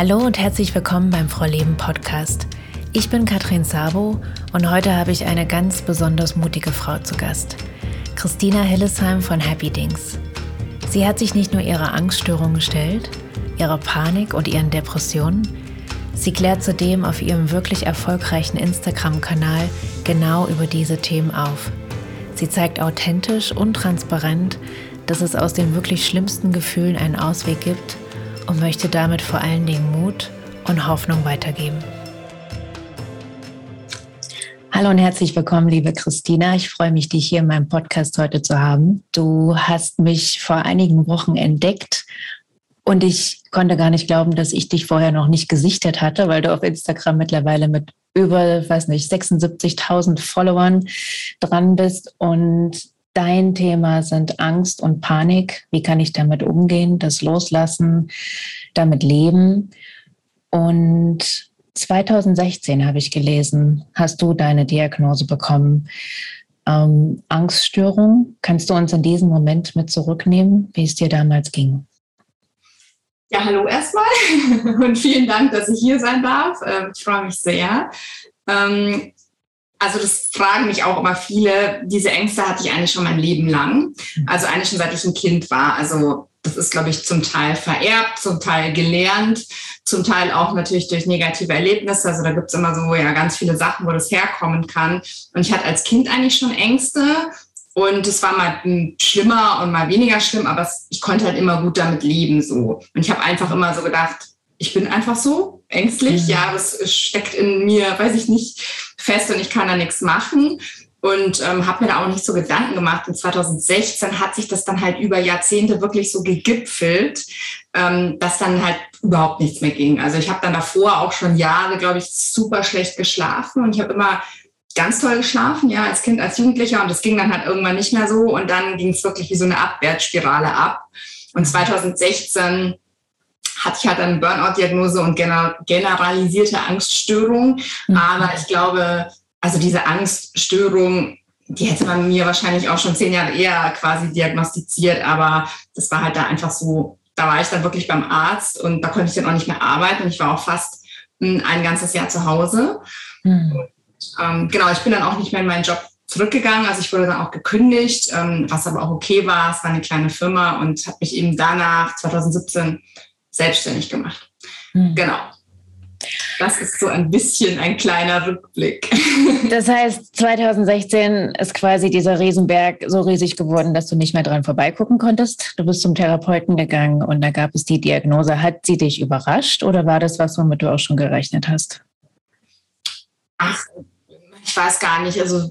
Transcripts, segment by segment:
Hallo und herzlich willkommen beim Frau Leben Podcast. Ich bin Katrin Sabo und heute habe ich eine ganz besonders mutige Frau zu Gast. Christina Hillesheim von Happy Dings. Sie hat sich nicht nur ihrer Angststörung gestellt, ihrer Panik und ihren Depressionen, sie klärt zudem auf ihrem wirklich erfolgreichen Instagram-Kanal genau über diese Themen auf. Sie zeigt authentisch und transparent, dass es aus den wirklich schlimmsten Gefühlen einen Ausweg gibt und möchte damit vor allen Dingen Mut und Hoffnung weitergeben. Hallo und herzlich willkommen, liebe Christina. Ich freue mich, dich hier in meinem Podcast heute zu haben. Du hast mich vor einigen Wochen entdeckt und ich konnte gar nicht glauben, dass ich dich vorher noch nicht gesichtet hatte, weil du auf Instagram mittlerweile mit über, weiß nicht, 76.000 Followern dran bist und Dein Thema sind Angst und Panik. Wie kann ich damit umgehen, das loslassen, damit leben? Und 2016 habe ich gelesen, hast du deine Diagnose bekommen. Ähm, Angststörung. Kannst du uns in diesem Moment mit zurücknehmen, wie es dir damals ging? Ja, hallo erstmal und vielen Dank, dass ich hier sein darf. Ähm, ich freue mich sehr. Ähm, also das fragen mich auch immer viele. Diese Ängste hatte ich eigentlich schon mein Leben lang. Also eigentlich schon seit ich ein Kind war. Also das ist, glaube ich, zum Teil vererbt, zum Teil gelernt, zum Teil auch natürlich durch negative Erlebnisse. Also da gibt es immer so ja ganz viele Sachen, wo das herkommen kann. Und ich hatte als Kind eigentlich schon Ängste. Und es war mal schlimmer und mal weniger schlimm, aber ich konnte halt immer gut damit leben so. Und ich habe einfach immer so gedacht, ich bin einfach so ängstlich, mhm. ja, das steckt in mir, weiß ich nicht, fest und ich kann da nichts machen und ähm, habe mir da auch nicht so Gedanken gemacht. Und 2016 hat sich das dann halt über Jahrzehnte wirklich so gegipfelt, ähm, dass dann halt überhaupt nichts mehr ging. Also ich habe dann davor auch schon Jahre, glaube ich, super schlecht geschlafen und ich habe immer ganz toll geschlafen, ja, als Kind, als Jugendlicher und das ging dann halt irgendwann nicht mehr so und dann ging es wirklich wie so eine Abwärtsspirale ab. Und 2016 hatte ich halt eine Burnout-Diagnose und generalisierte Angststörung. Mhm. Aber ich glaube, also diese Angststörung, die hätte man mir wahrscheinlich auch schon zehn Jahre eher quasi diagnostiziert. Aber das war halt da einfach so, da war ich dann wirklich beim Arzt und da konnte ich dann auch nicht mehr arbeiten. Und ich war auch fast hm, ein ganzes Jahr zu Hause. Mhm. Und, ähm, genau, ich bin dann auch nicht mehr in meinen Job zurückgegangen. Also ich wurde dann auch gekündigt, ähm, was aber auch okay war. Es war eine kleine Firma und habe mich eben danach 2017 selbstständig gemacht. Mhm. Genau. Das ist so ein bisschen ein kleiner Rückblick. Das heißt, 2016 ist quasi dieser Riesenberg so riesig geworden, dass du nicht mehr dran vorbeigucken konntest. Du bist zum Therapeuten gegangen und da gab es die Diagnose. Hat sie dich überrascht oder war das was, womit du auch schon gerechnet hast? Ach, ich weiß gar nicht. Also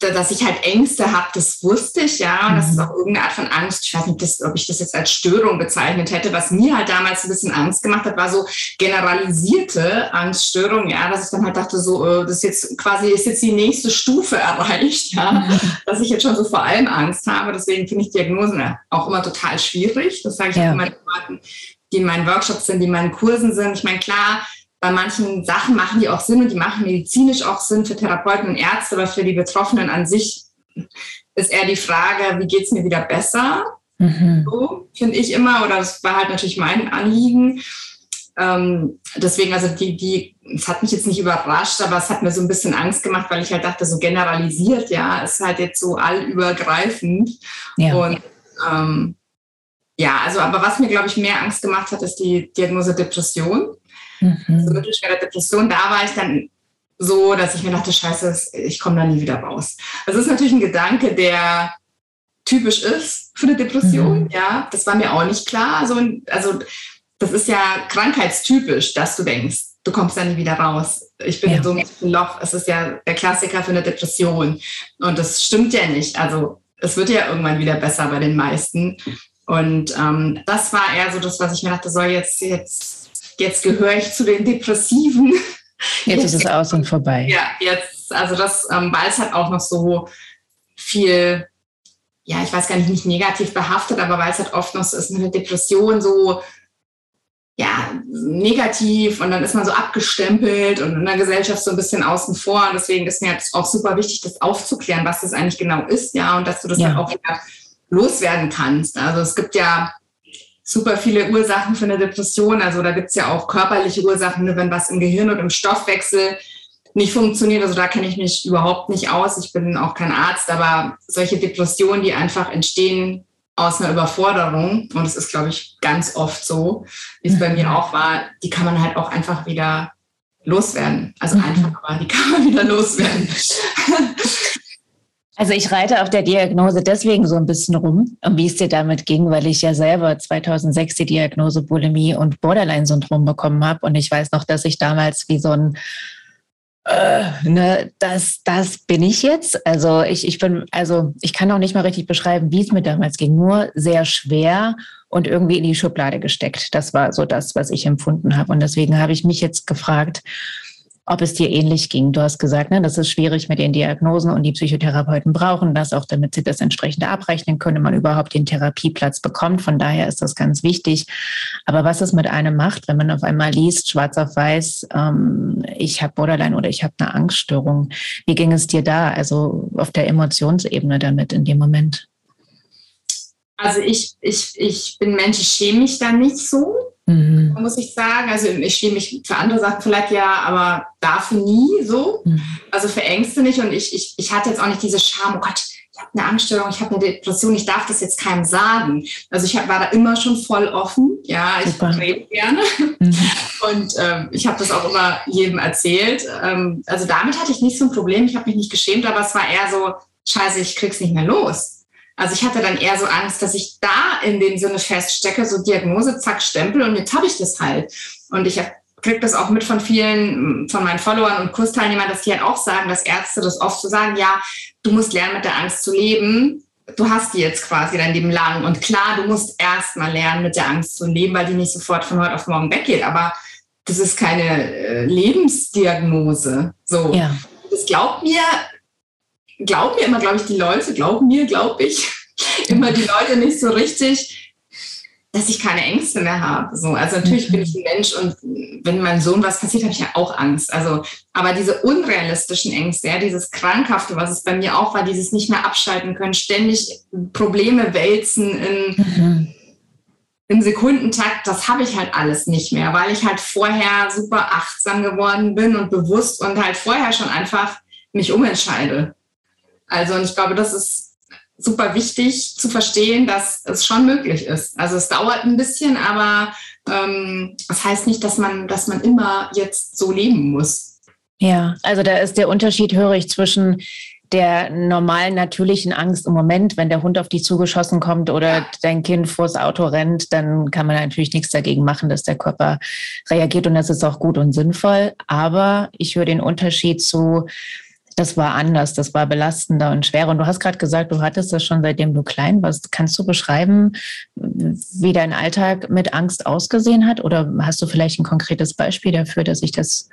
dass ich halt Ängste habe, das wusste ich, ja. Und das ist mhm. auch irgendeine Art von Angst. Ich weiß nicht, das, ob ich das jetzt als Störung bezeichnet hätte. Was mir halt damals ein bisschen Angst gemacht hat, war so generalisierte Angststörung, ja, dass ich dann halt dachte, so, äh, das ist jetzt quasi, ist jetzt die nächste Stufe erreicht, ja, mhm. dass ich jetzt schon so vor allem Angst habe. Deswegen finde ich Diagnosen auch immer total schwierig. Das sage ich ja. auch immer den Leuten, die in meinen Workshops sind, die in meinen Kursen sind. Ich meine, klar, bei manchen Sachen machen die auch Sinn und die machen medizinisch auch Sinn für Therapeuten und Ärzte, aber für die Betroffenen an sich ist eher die Frage, wie geht es mir wieder besser? Mhm. So finde ich immer, oder das war halt natürlich mein Anliegen. Ähm, deswegen, also die, die, es hat mich jetzt nicht überrascht, aber es hat mir so ein bisschen Angst gemacht, weil ich halt dachte, so generalisiert, ja, ist halt jetzt so allübergreifend. Ja. Und ähm, ja, also, aber was mir, glaube ich, mehr Angst gemacht hat, ist die Diagnose Depression. Mhm. Also mittelschwere Depression, da war ich dann so, dass ich mir dachte, scheiße, ich komme da nie wieder raus. Das ist natürlich ein Gedanke, der typisch ist für eine Depression, mhm. ja. Das war mir auch nicht klar. Also, also das ist ja krankheitstypisch, dass du denkst, du kommst da nie wieder raus. Ich bin ja. in so einem Loch. Es ist ja der Klassiker für eine Depression. Und das stimmt ja nicht. Also es wird ja irgendwann wieder besser bei den meisten. Und ähm, das war eher so das, was ich mir dachte, so jetzt, jetzt jetzt gehöre ich zu den Depressiven. Jetzt, jetzt ist es aus und vorbei. Ja, jetzt, also das, ähm, weil es halt auch noch so viel, ja, ich weiß gar nicht, nicht negativ behaftet, aber weil es halt oft noch so ist, eine Depression so, ja, negativ und dann ist man so abgestempelt und in der Gesellschaft so ein bisschen außen vor. Und deswegen ist mir jetzt auch super wichtig, das aufzuklären, was das eigentlich genau ist, ja, und dass du das ja. dann auch wieder loswerden kannst. Also es gibt ja super viele Ursachen für eine Depression. Also da gibt es ja auch körperliche Ursachen, wenn was im Gehirn und im Stoffwechsel nicht funktioniert. Also da kenne ich mich überhaupt nicht aus. Ich bin auch kein Arzt, aber solche Depressionen, die einfach entstehen aus einer Überforderung, und es ist, glaube ich, ganz oft so, wie es bei mir mhm. auch war, die kann man halt auch einfach wieder loswerden. Also mhm. einfach, aber die kann man wieder loswerden. Also ich reite auf der Diagnose deswegen so ein bisschen rum, wie es dir damit ging, weil ich ja selber 2006 die Diagnose Bulimie und Borderline-Syndrom bekommen habe. Und ich weiß noch, dass ich damals wie so ein äh, ne, das, das bin ich jetzt. Also ich, ich bin, also ich kann auch nicht mal richtig beschreiben, wie es mir damals ging. Nur sehr schwer und irgendwie in die Schublade gesteckt. Das war so das, was ich empfunden habe. Und deswegen habe ich mich jetzt gefragt, ob es dir ähnlich ging. Du hast gesagt, ne, das ist schwierig mit den Diagnosen und die Psychotherapeuten brauchen das auch, damit sie das entsprechend abrechnen können, man überhaupt den Therapieplatz bekommt. Von daher ist das ganz wichtig. Aber was es mit einem macht, wenn man auf einmal liest, schwarz auf weiß, ähm, ich habe Borderline oder ich habe eine Angststörung. Wie ging es dir da, also auf der Emotionsebene damit in dem Moment? Also ich, ich, ich bin Mensch, ich schäme mich da nicht so mhm. muss ich sagen. Also ich schäme mich für andere Sachen vielleicht ja, aber dafür nie so. Mhm. Also für Ängste nicht. Und ich, ich, ich hatte jetzt auch nicht diese Scham, oh Gott, ich habe eine Angststörung, ich habe eine Depression, ich darf das jetzt keinem sagen. Also ich hab, war da immer schon voll offen. Ja, ich Super. rede gerne. Mhm. Und ähm, ich habe das auch immer jedem erzählt. Ähm, also damit hatte ich nicht so ein Problem. Ich habe mich nicht geschämt, aber es war eher so, scheiße, ich krieg's nicht mehr los. Also ich hatte dann eher so Angst, dass ich da in dem Sinne feststecke, so Diagnose, zack, Stempel und jetzt habe ich das halt. Und ich kriege das auch mit von vielen, von meinen Followern und Kursteilnehmern, dass die halt auch sagen, dass Ärzte das oft so sagen, ja, du musst lernen, mit der Angst zu leben. Du hast die jetzt quasi dein Leben lang. Und klar, du musst erst mal lernen, mit der Angst zu leben, weil die nicht sofort von heute auf morgen weggeht. Aber das ist keine äh, Lebensdiagnose. So. Ja. Das glaubt mir glauben mir immer, glaube ich, die Leute, glauben mir, glaube ich, immer die Leute nicht so richtig, dass ich keine Ängste mehr habe. So, also natürlich bin ich ein Mensch und wenn meinem Sohn was passiert, habe ich ja auch Angst. Also, aber diese unrealistischen Ängste, ja, dieses Krankhafte, was es bei mir auch war, dieses nicht mehr abschalten können, ständig Probleme wälzen in, mhm. im Sekundentakt, das habe ich halt alles nicht mehr, weil ich halt vorher super achtsam geworden bin und bewusst und halt vorher schon einfach mich umentscheide. Also, und ich glaube, das ist super wichtig zu verstehen, dass es schon möglich ist. Also es dauert ein bisschen, aber ähm, das heißt nicht, dass man, dass man immer jetzt so leben muss. Ja, also da ist der Unterschied, höre ich, zwischen der normalen, natürlichen Angst im Moment, wenn der Hund auf dich zugeschossen kommt oder ja. dein Kind vors Auto rennt, dann kann man natürlich nichts dagegen machen, dass der Körper reagiert und das ist auch gut und sinnvoll. Aber ich höre den Unterschied zu, das war anders, das war belastender und schwerer. Und du hast gerade gesagt, du hattest das schon seitdem du klein warst. Kannst du beschreiben, wie dein Alltag mit Angst ausgesehen hat? Oder hast du vielleicht ein konkretes Beispiel dafür, dass ich das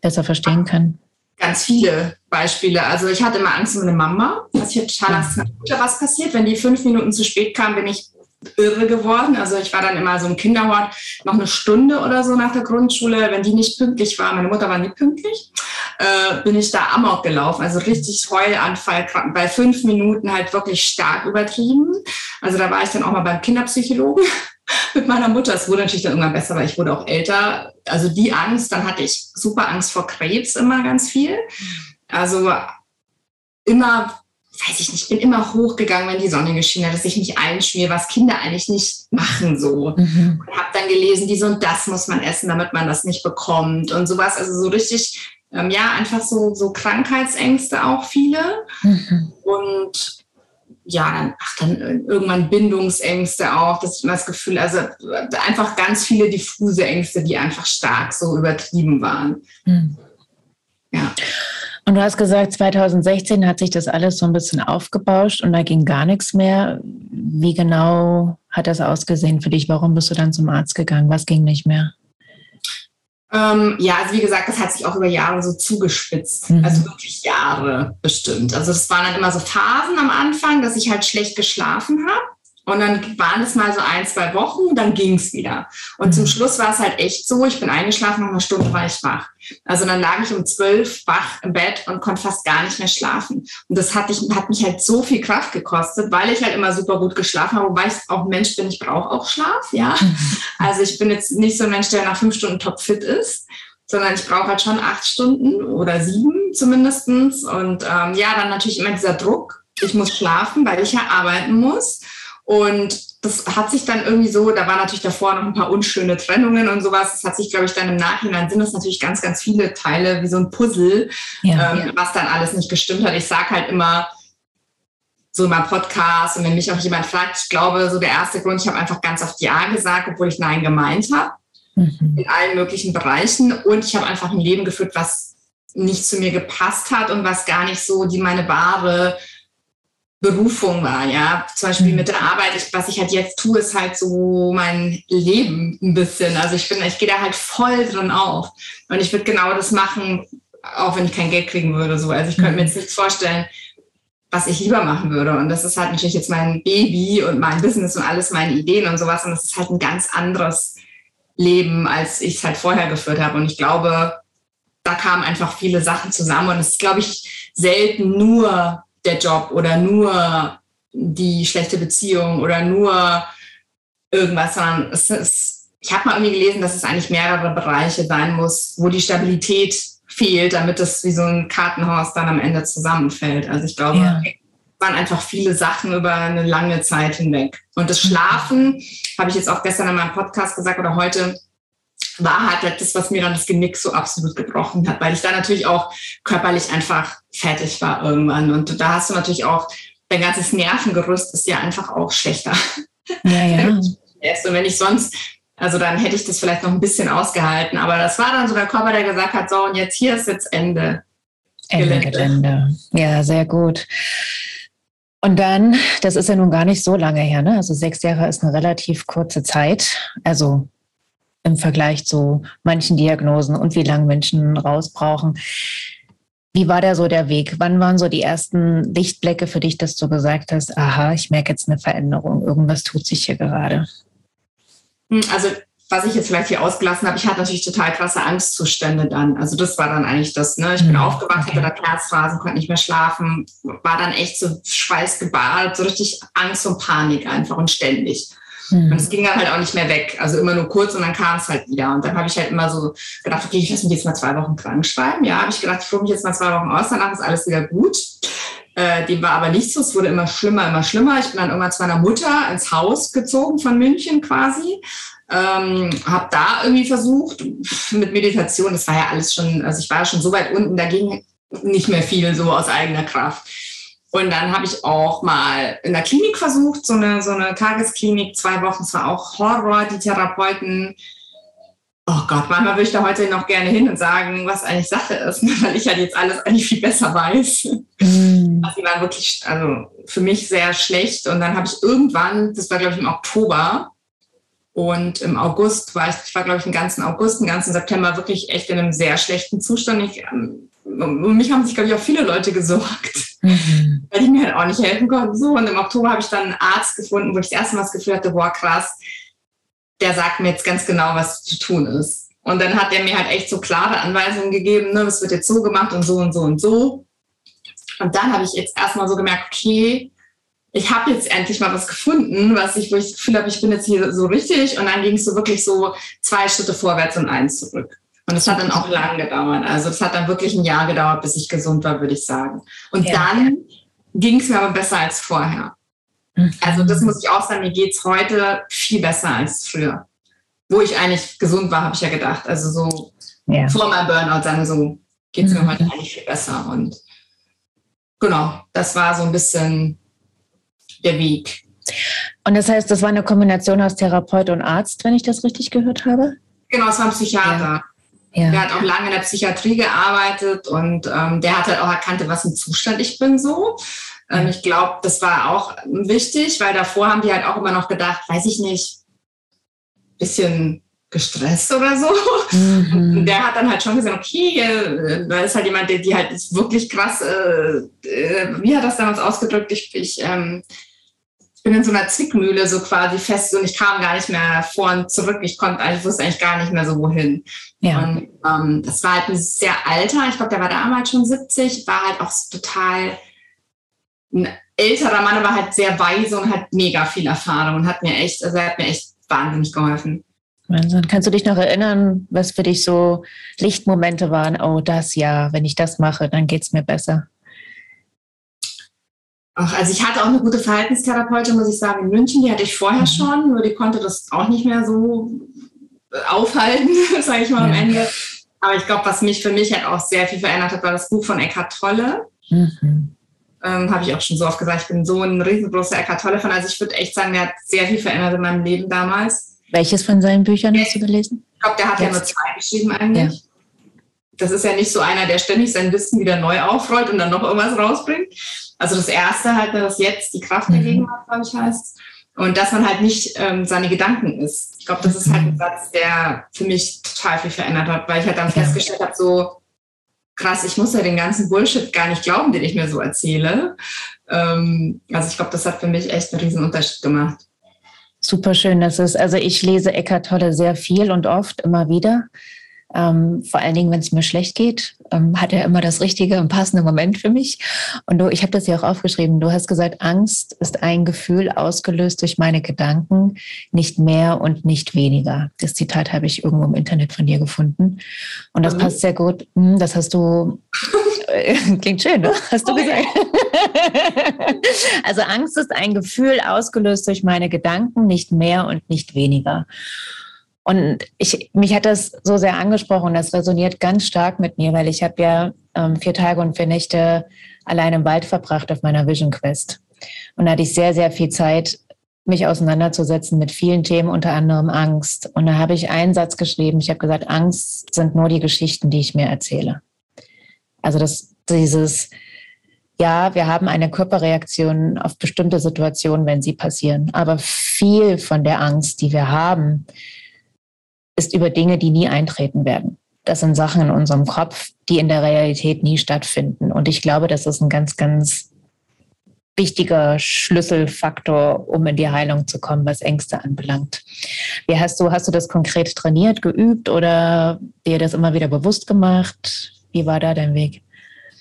besser verstehen kann? Ganz viele Beispiele. Also ich hatte immer Angst um eine Mama. Also ich hatte total Angst, was passiert. Wenn die fünf Minuten zu spät kam, bin ich irre geworden. Also ich war dann immer so im Kinderhort noch eine Stunde oder so nach der Grundschule. Wenn die nicht pünktlich war, meine Mutter war nicht pünktlich, äh, bin ich da amok gelaufen. Also richtig Heulanfall, bei fünf Minuten halt wirklich stark übertrieben. Also da war ich dann auch mal beim Kinderpsychologen mit meiner Mutter. Es wurde natürlich dann irgendwann besser, weil ich wurde auch älter. Also die Angst, dann hatte ich super Angst vor Krebs immer ganz viel. Also immer weiß ich nicht, bin immer hochgegangen, wenn die Sonne geschienen hat, dass ich mich einschmier, was Kinder eigentlich nicht machen so. Mhm. Und habe dann gelesen, dies und das muss man essen, damit man das nicht bekommt und sowas. Also so richtig, ähm, ja, einfach so, so Krankheitsängste auch viele. Mhm. Und ja, dann, ach, dann irgendwann Bindungsängste auch, das, das Gefühl, also einfach ganz viele diffuse Ängste, die einfach stark so übertrieben waren. Mhm. Ja. Und du hast gesagt, 2016 hat sich das alles so ein bisschen aufgebauscht und da ging gar nichts mehr. Wie genau hat das ausgesehen für dich? Warum bist du dann zum Arzt gegangen? Was ging nicht mehr? Ähm, ja, also wie gesagt, das hat sich auch über Jahre so zugespitzt. Mhm. Also wirklich Jahre bestimmt. Also es waren dann immer so Phasen am Anfang, dass ich halt schlecht geschlafen habe. Und dann waren es mal so ein, zwei Wochen, dann ging es wieder. Und zum mhm. Schluss war es halt echt so, ich bin eingeschlafen, nach einer Stunde war ich wach. Also dann lag ich um zwölf wach im Bett und konnte fast gar nicht mehr schlafen. Und das hat, ich, hat mich halt so viel Kraft gekostet, weil ich halt immer super gut geschlafen habe, wobei ich auch Mensch bin, ich brauche auch Schlaf, ja. Mhm. Also ich bin jetzt nicht so ein Mensch, der nach fünf Stunden topfit ist, sondern ich brauche halt schon acht Stunden oder sieben zumindestens. Und ähm, ja, dann natürlich immer dieser Druck, ich muss schlafen, weil ich ja arbeiten muss. Und das hat sich dann irgendwie so, da waren natürlich davor noch ein paar unschöne Trennungen und sowas. Das hat sich, glaube ich, dann im Nachhinein sind das natürlich ganz, ganz viele Teile wie so ein Puzzle, ja, ähm, ja. was dann alles nicht gestimmt hat. Ich sage halt immer, so in meinem Podcast und wenn mich auch jemand fragt, ich glaube, so der erste Grund, ich habe einfach ganz oft Ja gesagt, obwohl ich Nein gemeint habe, mhm. in allen möglichen Bereichen. Und ich habe einfach ein Leben geführt, was nicht zu mir gepasst hat und was gar nicht so die meine wahre Berufung war, ja. Zum Beispiel mhm. mit der Arbeit, ich, was ich halt jetzt tue, ist halt so mein Leben ein bisschen. Also ich bin, ich gehe da halt voll drin auf. Und ich würde genau das machen, auch wenn ich kein Geld kriegen würde. So. Also ich könnte mir jetzt nichts vorstellen, was ich lieber machen würde. Und das ist halt natürlich jetzt mein Baby und mein Business und alles meine Ideen und sowas. Und das ist halt ein ganz anderes Leben, als ich es halt vorher geführt habe. Und ich glaube, da kamen einfach viele Sachen zusammen. Und es ist, glaube ich, selten nur der Job oder nur die schlechte Beziehung oder nur irgendwas, sondern es ist, ich habe mal irgendwie gelesen, dass es eigentlich mehrere Bereiche sein muss, wo die Stabilität fehlt, damit es wie so ein Kartenhaus dann am Ende zusammenfällt. Also ich glaube, ja. waren einfach viele Sachen über eine lange Zeit hinweg. Und das Schlafen, habe ich jetzt auch gestern in meinem Podcast gesagt oder heute, war halt das, was mir dann das Genick so absolut gebrochen hat, weil ich da natürlich auch körperlich einfach fertig war irgendwann. Und da hast du natürlich auch, dein ganzes Nervengerüst ist ja einfach auch schlechter. Ja, ja. Und wenn ich sonst, also dann hätte ich das vielleicht noch ein bisschen ausgehalten, aber das war dann so der Körper, der gesagt hat, so und jetzt hier ist jetzt Ende. Ende Gelände. Gelände. Ja, sehr gut. Und dann, das ist ja nun gar nicht so lange her, ne? Also sechs Jahre ist eine relativ kurze Zeit. Also im Vergleich zu manchen Diagnosen und wie lange Menschen raus brauchen. Wie war da so der Weg? Wann waren so die ersten Lichtblicke für dich, dass du gesagt hast, aha, ich merke jetzt eine Veränderung, irgendwas tut sich hier gerade? Hm, also was ich jetzt vielleicht hier ausgelassen habe, ich hatte natürlich total krasse Angstzustände dann. Also das war dann eigentlich das, ne? Ich bin mhm. aufgewacht, okay. hatte da Herzphasen, konnte nicht mehr schlafen, war dann echt so schweißgebadet, so richtig Angst und Panik einfach und ständig. Mhm. Und es ging dann halt auch nicht mehr weg. Also immer nur kurz und dann kam es halt wieder. Und dann habe ich halt immer so gedacht, okay, ich lasse mich jetzt mal zwei Wochen krank schreiben. Ja, habe ich gedacht, ich probiere mich jetzt mal zwei Wochen aus, danach ist alles wieder gut. Äh, dem war aber nicht so. Es wurde immer schlimmer, immer schlimmer. Ich bin dann irgendwann zu meiner Mutter ins Haus gezogen von München quasi. Ähm, habe da irgendwie versucht mit Meditation. Das war ja alles schon, also ich war schon so weit unten, da ging nicht mehr viel so aus eigener Kraft. Und dann habe ich auch mal in der Klinik versucht, so eine, so eine Tagesklinik, zwei Wochen. Es war auch Horror, die Therapeuten. Oh Gott, manchmal würde ich da heute noch gerne hin und sagen, was eigentlich Sache ist, weil ich halt jetzt alles eigentlich viel besser weiß. Mhm. Also die waren wirklich, also für mich sehr schlecht. Und dann habe ich irgendwann, das war glaube ich im Oktober, und im August war ich, ich war glaube ich den ganzen August, den ganzen September wirklich echt in einem sehr schlechten Zustand. Ich, ähm, um mich haben sich glaube ich auch viele Leute gesorgt mhm. weil die mir halt auch nicht helfen konnten. So, und im Oktober habe ich dann einen Arzt gefunden, wo ich das erste Mal das Gefühl hatte, boah, krass, der sagt mir jetzt ganz genau, was zu tun ist. Und dann hat er mir halt echt so klare Anweisungen gegeben, ne, es wird jetzt so gemacht und so und so und so. Und dann habe ich jetzt erstmal so gemerkt, okay, ich habe jetzt endlich mal was gefunden, was ich, wo ich das Gefühl habe, ich bin jetzt hier so richtig. Und dann ging es so wirklich so zwei Schritte vorwärts und eins zurück. Und es hat dann auch lang gedauert. Also es hat dann wirklich ein Jahr gedauert, bis ich gesund war, würde ich sagen. Und ja. dann ging es mir aber besser als vorher. Mhm. Also das muss ich auch sagen, mir geht es heute viel besser als früher. Wo ich eigentlich gesund war, habe ich ja gedacht. Also so ja. vor meinem Burnout, sagen wir so, geht es mir mhm. heute eigentlich viel besser. Und genau, das war so ein bisschen der Weg. Und das heißt, das war eine Kombination aus Therapeut und Arzt, wenn ich das richtig gehört habe? Genau, es war ein Psychiater. Ja. Ja. Der hat auch lange in der Psychiatrie gearbeitet und ähm, der hat halt auch erkannt, was ein Zustand ich bin so. Ähm, ich glaube, das war auch wichtig, weil davor haben die halt auch immer noch gedacht, weiß ich nicht, bisschen gestresst oder so. Mhm. Und der hat dann halt schon gesagt, okay, äh, da ist halt jemand, der die halt ist wirklich krass, äh, äh, wie hat das damals ausgedrückt? Ich, ich ähm, ich bin in so einer Zwickmühle so quasi fest und ich kam gar nicht mehr vor und zurück. Ich konnte, ich wusste eigentlich gar nicht mehr so wohin. Ja. Und ähm, das war halt ein sehr alter, ich glaube, der war damals schon 70, war halt auch total ein älterer Mann, aber halt sehr weise und hat mega viel Erfahrung und hat mir echt, also er hat mir echt wahnsinnig geholfen. Wahnsinn. Kannst du dich noch erinnern, was für dich so Lichtmomente waren? Oh, das ja, wenn ich das mache, dann geht es mir besser. Ach, also ich hatte auch eine gute Verhaltenstherapeutin, muss ich sagen, in München. Die hatte ich vorher mhm. schon, nur die konnte das auch nicht mehr so äh, aufhalten, sage ich mal am Ende. Aber ich glaube, was mich für mich halt auch sehr viel verändert hat, war das Buch von Eckhart Tolle. Mhm. Ähm, Habe ich auch schon so oft gesagt, ich bin so ein riesengroßer Eckhart Tolle-Fan. Also ich würde echt sagen, der hat sehr viel verändert in meinem Leben damals. Welches von seinen Büchern hast du gelesen? Ich glaube, der hat Jetzt. ja nur zwei geschrieben eigentlich. Ja. Das ist ja nicht so einer, der ständig sein Wissen wieder neu aufrollt und dann noch irgendwas rausbringt. Also das erste halt, das jetzt die Kraft der mhm. Gegenwart, glaube ich, heißt. Und dass man halt nicht ähm, seine Gedanken ist. Ich glaube, das ist halt ein mhm. Satz, der für mich total viel verändert hat, weil ich halt dann festgestellt habe, so krass, ich muss ja den ganzen Bullshit gar nicht glauben, den ich mir so erzähle. Ähm, also ich glaube, das hat für mich echt einen riesen Unterschied gemacht. Super schön, das ist, also ich lese Eckart Tolle sehr viel und oft immer wieder. Ähm, vor allen Dingen, wenn es mir schlecht geht, ähm, hat er immer das richtige und passende Moment für mich. Und du, ich habe das ja auch aufgeschrieben. Du hast gesagt, Angst ist ein Gefühl ausgelöst durch meine Gedanken, nicht mehr und nicht weniger. Das Zitat habe ich irgendwo im Internet von dir gefunden. Und das mhm. passt sehr gut. Hm, das hast du, äh, klingt schön, ne? Hast du gesagt. also Angst ist ein Gefühl ausgelöst durch meine Gedanken, nicht mehr und nicht weniger. Und ich, mich hat das so sehr angesprochen, das resoniert ganz stark mit mir, weil ich habe ja ähm, vier Tage und vier Nächte allein im Wald verbracht auf meiner Vision Quest. Und da hatte ich sehr, sehr viel Zeit, mich auseinanderzusetzen mit vielen Themen, unter anderem Angst. Und da habe ich einen Satz geschrieben. Ich habe gesagt, Angst sind nur die Geschichten, die ich mir erzähle. Also das, dieses, ja, wir haben eine Körperreaktion auf bestimmte Situationen, wenn sie passieren. Aber viel von der Angst, die wir haben, ist über Dinge, die nie eintreten werden. Das sind Sachen in unserem Kopf, die in der Realität nie stattfinden. Und ich glaube, das ist ein ganz, ganz wichtiger Schlüsselfaktor, um in die Heilung zu kommen, was Ängste anbelangt. Wie hast du, hast du das konkret trainiert, geübt oder dir das immer wieder bewusst gemacht? Wie war da dein Weg?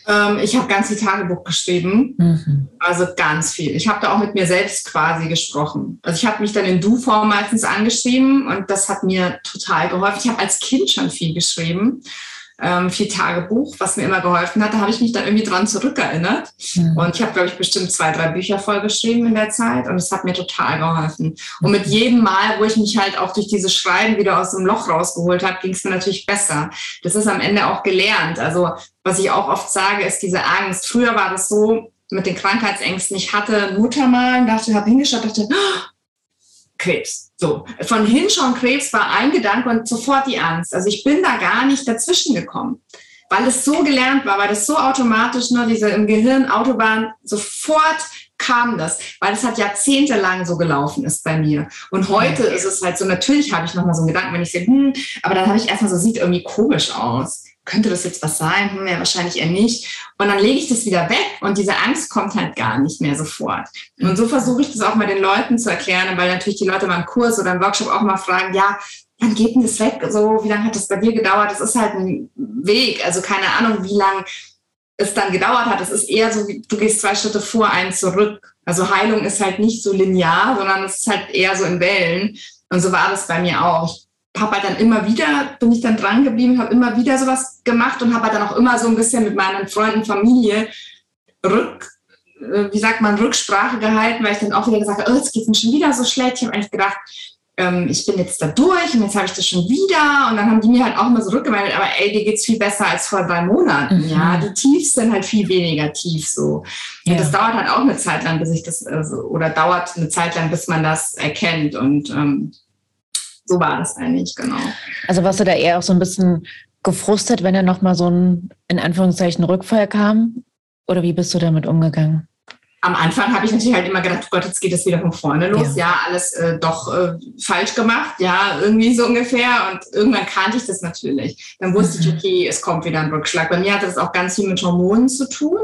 Ähm, ich habe ganz viel Tagebuch geschrieben, mhm. also ganz viel. Ich habe da auch mit mir selbst quasi gesprochen. Also ich habe mich dann in Du-Form meistens angeschrieben und das hat mir total geholfen. Ich habe als Kind schon viel geschrieben ähm, viel Tagebuch, was mir immer geholfen hat. Da habe ich mich dann irgendwie dran zurückerinnert. Mhm. Und ich habe, glaube ich, bestimmt zwei, drei Bücher vollgeschrieben in der Zeit und es hat mir total geholfen. Und mit jedem Mal, wo ich mich halt auch durch dieses Schreiben wieder aus dem Loch rausgeholt habe, ging es mir natürlich besser. Das ist am Ende auch gelernt. Also was ich auch oft sage, ist diese Angst. Früher war das so, mit den Krankheitsängsten. Ich hatte Muttermalen, dachte, habe hingeschaut, dachte, oh, Krebs. So, von hinschauen Krebs war ein Gedanke und sofort die Angst. Also ich bin da gar nicht dazwischen gekommen, weil es so gelernt war, weil das so automatisch, nur ne, diese im Gehirn Autobahn, sofort kam das, weil es hat jahrzehntelang so gelaufen ist bei mir. Und heute ist es halt so, natürlich habe ich nochmal so einen Gedanken, wenn ich sehe, hm, aber dann habe ich erstmal so, sieht irgendwie komisch aus könnte das jetzt was sein? Hm, ja, wahrscheinlich eher nicht. Und dann lege ich das wieder weg und diese Angst kommt halt gar nicht mehr sofort. Und so versuche ich das auch mal den Leuten zu erklären, weil natürlich die Leute mal einen Kurs oder einen Workshop auch mal fragen, ja, wann geht denn das weg? So, wie lange hat das bei dir gedauert? Das ist halt ein Weg. Also keine Ahnung, wie lange es dann gedauert hat. Es ist eher so, wie du gehst zwei Schritte vor, einen zurück. Also Heilung ist halt nicht so linear, sondern es ist halt eher so in Wellen. Und so war das bei mir auch. Ich habe halt dann immer wieder, bin ich dann dran geblieben, habe immer wieder sowas gemacht und habe halt dann auch immer so ein bisschen mit meinen Freunden, Familie rück, äh, wie sagt man, Rücksprache gehalten, weil ich dann auch wieder gesagt habe, oh, jetzt geht es mir schon wieder so schlecht. Ich habe eigentlich gedacht, ähm, ich bin jetzt da durch und jetzt habe ich das schon wieder. Und dann haben die mir halt auch immer so rückgemeldet, aber ey, dir geht's viel besser als vor drei Monaten. Mhm. Ja, die Tiefs sind halt viel weniger tief so. Ja. Und das dauert halt auch eine Zeit lang, bis ich das, also, oder dauert eine Zeit lang, bis man das erkennt. Und ähm, so war das eigentlich, genau. Also warst du da eher auch so ein bisschen gefrustet, wenn da nochmal so ein, in Anführungszeichen, Rückfall kam? Oder wie bist du damit umgegangen? Am Anfang habe ich natürlich halt immer gedacht, oh Gott, jetzt geht es wieder von vorne los. Ja, ja alles äh, doch äh, falsch gemacht, ja, irgendwie so ungefähr. Und irgendwann kannte ich das natürlich. Dann wusste mhm. ich, okay, es kommt wieder ein Rückschlag. Bei mir hatte das auch ganz viel mit Hormonen zu tun.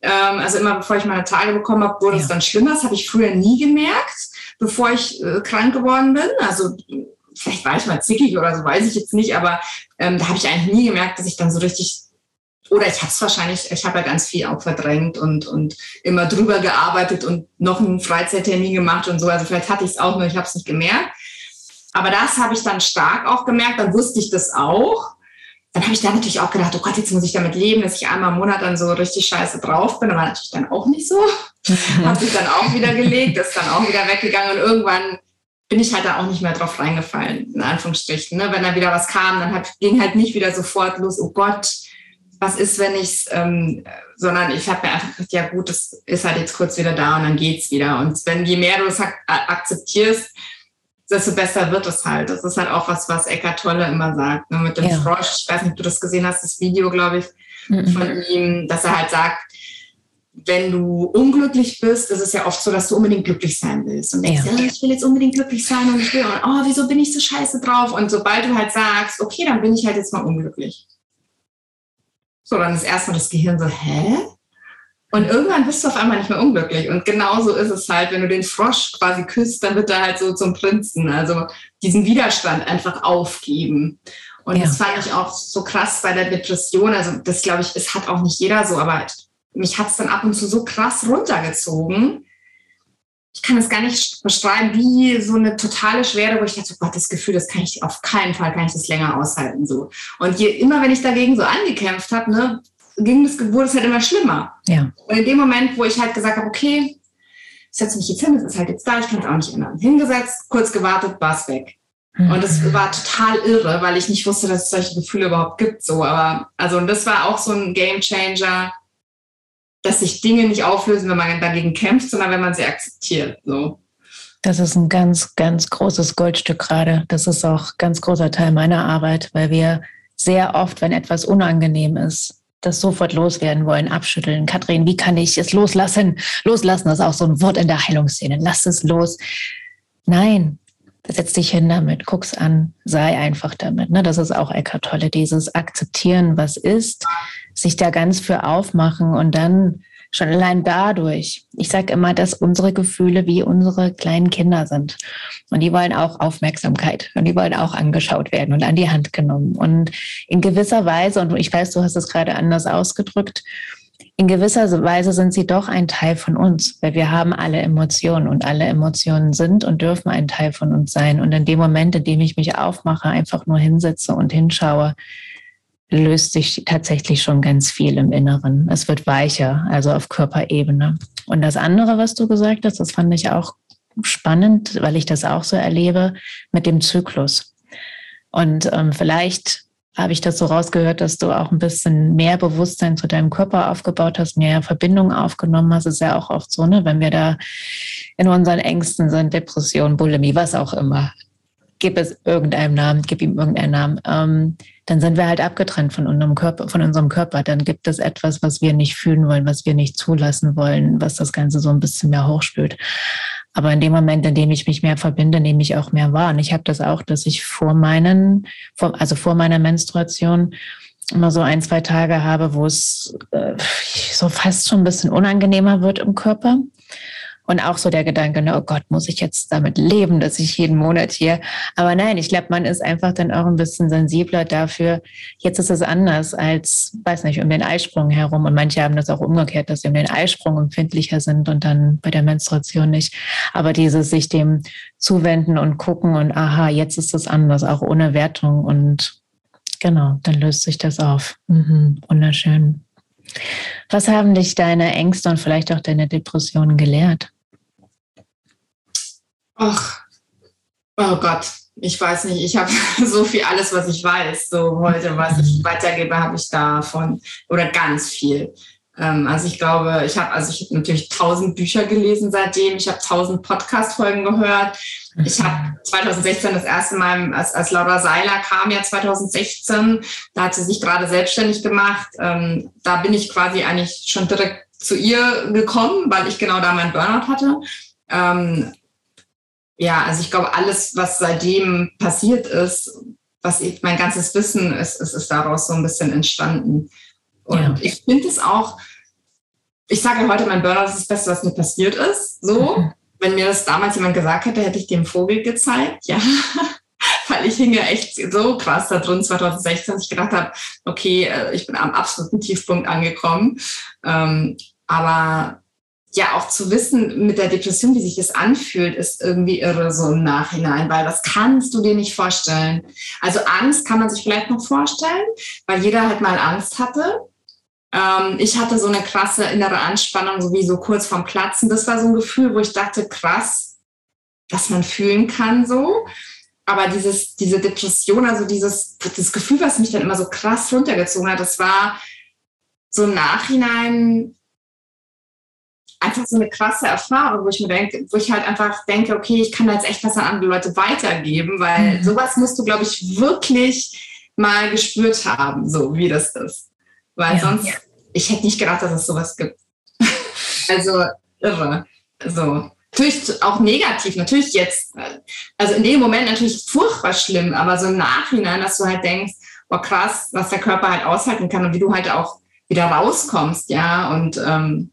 Ähm, also immer bevor ich meine Tage bekommen habe, wurde ja. es dann schlimmer. Das habe ich früher nie gemerkt, bevor ich äh, krank geworden bin. Also vielleicht war ich mal zickig oder so, weiß ich jetzt nicht, aber ähm, da habe ich eigentlich nie gemerkt, dass ich dann so richtig oder ich habe es wahrscheinlich, ich habe ja ganz viel auch verdrängt und, und immer drüber gearbeitet und noch einen Freizeittermin gemacht und so. Also vielleicht hatte ich es auch, nur ich habe es nicht gemerkt. Aber das habe ich dann stark auch gemerkt, dann wusste ich das auch. Dann habe ich dann natürlich auch gedacht, oh Gott, jetzt muss ich damit leben, dass ich einmal im Monat dann so richtig scheiße drauf bin. Aber natürlich dann auch nicht so. Mhm. habe ich dann auch wieder gelegt, ist dann auch wieder weggegangen und irgendwann bin ich halt da auch nicht mehr drauf reingefallen, in Anführungsstrichen. Ne? Wenn da wieder was kam, dann hat, ging halt nicht wieder sofort los, oh Gott, was ist, wenn ich ähm, sondern ich habe mir einfach gedacht, ja gut, das ist halt jetzt kurz wieder da und dann geht's wieder. Und wenn je mehr du es akzeptierst, desto besser wird es halt. Das ist halt auch was, was Eckart Tolle immer sagt, ne, mit dem ja. Frosch. Ich weiß nicht, ob du das gesehen hast, das Video, glaube ich, mhm. von ihm, dass er halt sagt, wenn du unglücklich bist, ist es ja oft so, dass du unbedingt glücklich sein willst. Und denkst, ja. ja, ich will jetzt unbedingt glücklich sein und ich will, und, oh, wieso bin ich so scheiße drauf? Und sobald du halt sagst, okay, dann bin ich halt jetzt mal unglücklich. So, dann ist erstmal das Gehirn so, hä? Und irgendwann bist du auf einmal nicht mehr unglücklich. Und genauso ist es halt, wenn du den Frosch quasi küsst, dann wird er halt so zum Prinzen. Also diesen Widerstand einfach aufgeben. Und ja. das fand ich auch so krass bei der Depression. Also das glaube ich, es hat auch nicht jeder so, aber mich hat es dann ab und zu so krass runtergezogen. Ich kann es gar nicht beschreiben, wie so eine totale Schwere, wo ich dachte, oh Gott, das Gefühl, das kann ich auf keinen Fall, kann ich das länger aushalten. So. Und je immer, wenn ich dagegen so angekämpft habe, ne, ging das, wurde es halt immer schlimmer. Ja. Und in dem Moment, wo ich halt gesagt habe, okay, ich setze mich jetzt hin, es ist halt jetzt da, ich kann es auch nicht ändern. Hingesetzt, kurz gewartet, war es weg. Mhm. Und das war total irre, weil ich nicht wusste, dass es solche Gefühle überhaupt gibt. So, aber also und das war auch so ein Game Changer, dass sich Dinge nicht auflösen, wenn man dagegen kämpft, sondern wenn man sie akzeptiert. So. Das ist ein ganz, ganz großes Goldstück gerade. Das ist auch ein ganz großer Teil meiner Arbeit, weil wir sehr oft, wenn etwas unangenehm ist, das sofort loswerden wollen, abschütteln. Kathrin, wie kann ich es loslassen? Loslassen ist auch so ein Wort in der Heilungsszene. Lass es los. Nein, setz dich hin damit, guck's an, sei einfach damit. Ne? Das ist auch Eckhart Tolle, dieses Akzeptieren, was ist, sich da ganz für aufmachen und dann Schon allein dadurch. Ich sage immer, dass unsere Gefühle wie unsere kleinen Kinder sind. Und die wollen auch Aufmerksamkeit und die wollen auch angeschaut werden und an die Hand genommen. Und in gewisser Weise, und ich weiß, du hast es gerade anders ausgedrückt, in gewisser Weise sind sie doch ein Teil von uns, weil wir haben alle Emotionen und alle Emotionen sind und dürfen ein Teil von uns sein. Und in dem Moment, in dem ich mich aufmache, einfach nur hinsetze und hinschaue, löst sich tatsächlich schon ganz viel im Inneren. Es wird weicher, also auf Körperebene. Und das andere, was du gesagt hast, das fand ich auch spannend, weil ich das auch so erlebe mit dem Zyklus. Und ähm, vielleicht habe ich das so rausgehört, dass du auch ein bisschen mehr Bewusstsein zu deinem Körper aufgebaut hast, mehr Verbindungen aufgenommen hast. Das ist ja auch oft so, ne, wenn wir da in unseren Ängsten sind, Depression, Bulimie, was auch immer. Gib es irgendeinem Namen, gib ihm irgendeinen Namen. Ähm, dann sind wir halt abgetrennt von unserem Körper, von unserem Körper. Dann gibt es etwas, was wir nicht fühlen wollen, was wir nicht zulassen wollen, was das Ganze so ein bisschen mehr hochspült. Aber in dem Moment, in dem ich mich mehr verbinde, nehme ich auch mehr wahr. Und ich habe das auch, dass ich vor meinen, vor, also vor meiner Menstruation immer so ein, zwei Tage habe, wo es äh, so fast schon ein bisschen unangenehmer wird im Körper. Und auch so der Gedanke, ne, oh Gott, muss ich jetzt damit leben, dass ich jeden Monat hier. Aber nein, ich glaube, man ist einfach dann auch ein bisschen sensibler dafür. Jetzt ist es anders als, weiß nicht, um den Eisprung herum. Und manche haben das auch umgekehrt, dass sie um den Eisprung empfindlicher sind und dann bei der Menstruation nicht. Aber dieses sich dem zuwenden und gucken und aha, jetzt ist es anders, auch ohne Wertung. Und genau, dann löst sich das auf. Mhm, wunderschön. Was haben dich deine Ängste und vielleicht auch deine Depressionen gelehrt? Ach, oh Gott, ich weiß nicht, ich habe so viel, alles, was ich weiß, so heute, was ich weitergebe, habe ich davon oder ganz viel. Ähm, also ich glaube, ich habe also ich habe natürlich tausend Bücher gelesen seitdem, ich habe tausend Podcast-Folgen gehört. Ich habe 2016 das erste Mal, als, als Laura Seiler kam ja 2016, da hat sie sich gerade selbstständig gemacht. Ähm, da bin ich quasi eigentlich schon direkt zu ihr gekommen, weil ich genau da meinen Burnout hatte. Ähm, ja, also ich glaube, alles, was seitdem passiert ist, was ich, mein ganzes Wissen ist, ist, ist daraus so ein bisschen entstanden. Und ja. ich finde es auch, ich sage ja heute, mein Burnout ist das Beste, was mir passiert ist. So, mhm. wenn mir das damals jemand gesagt hätte, hätte ich dem Vogel gezeigt. Ja, weil ich hing ja echt so krass da drin 2016, dass ich gedacht habe, okay, äh, ich bin am absoluten Tiefpunkt angekommen. Ähm, aber ja, auch zu wissen mit der Depression, wie sich das anfühlt, ist irgendwie irre so im Nachhinein, weil das kannst du dir nicht vorstellen. Also Angst kann man sich vielleicht noch vorstellen, weil jeder halt mal Angst hatte. Ähm, ich hatte so eine krasse innere Anspannung, so wie so kurz vorm Platzen. Das war so ein Gefühl, wo ich dachte, krass, was man fühlen kann so. Aber dieses, diese Depression, also dieses, das Gefühl, was mich dann immer so krass runtergezogen hat, das war so im Nachhinein einfach so eine krasse Erfahrung, wo ich mir denke, wo ich halt einfach denke, okay, ich kann da jetzt echt was an andere Leute weitergeben, weil mhm. sowas musst du, glaube ich, wirklich mal gespürt haben, so wie das ist. Weil ja. sonst, ich hätte nicht gedacht, dass es sowas gibt. also irre. So. Natürlich auch negativ, natürlich jetzt, also in dem Moment natürlich furchtbar schlimm, aber so im Nachhinein, dass du halt denkst, oh krass, was der Körper halt aushalten kann und wie du halt auch wieder rauskommst, ja, und ähm,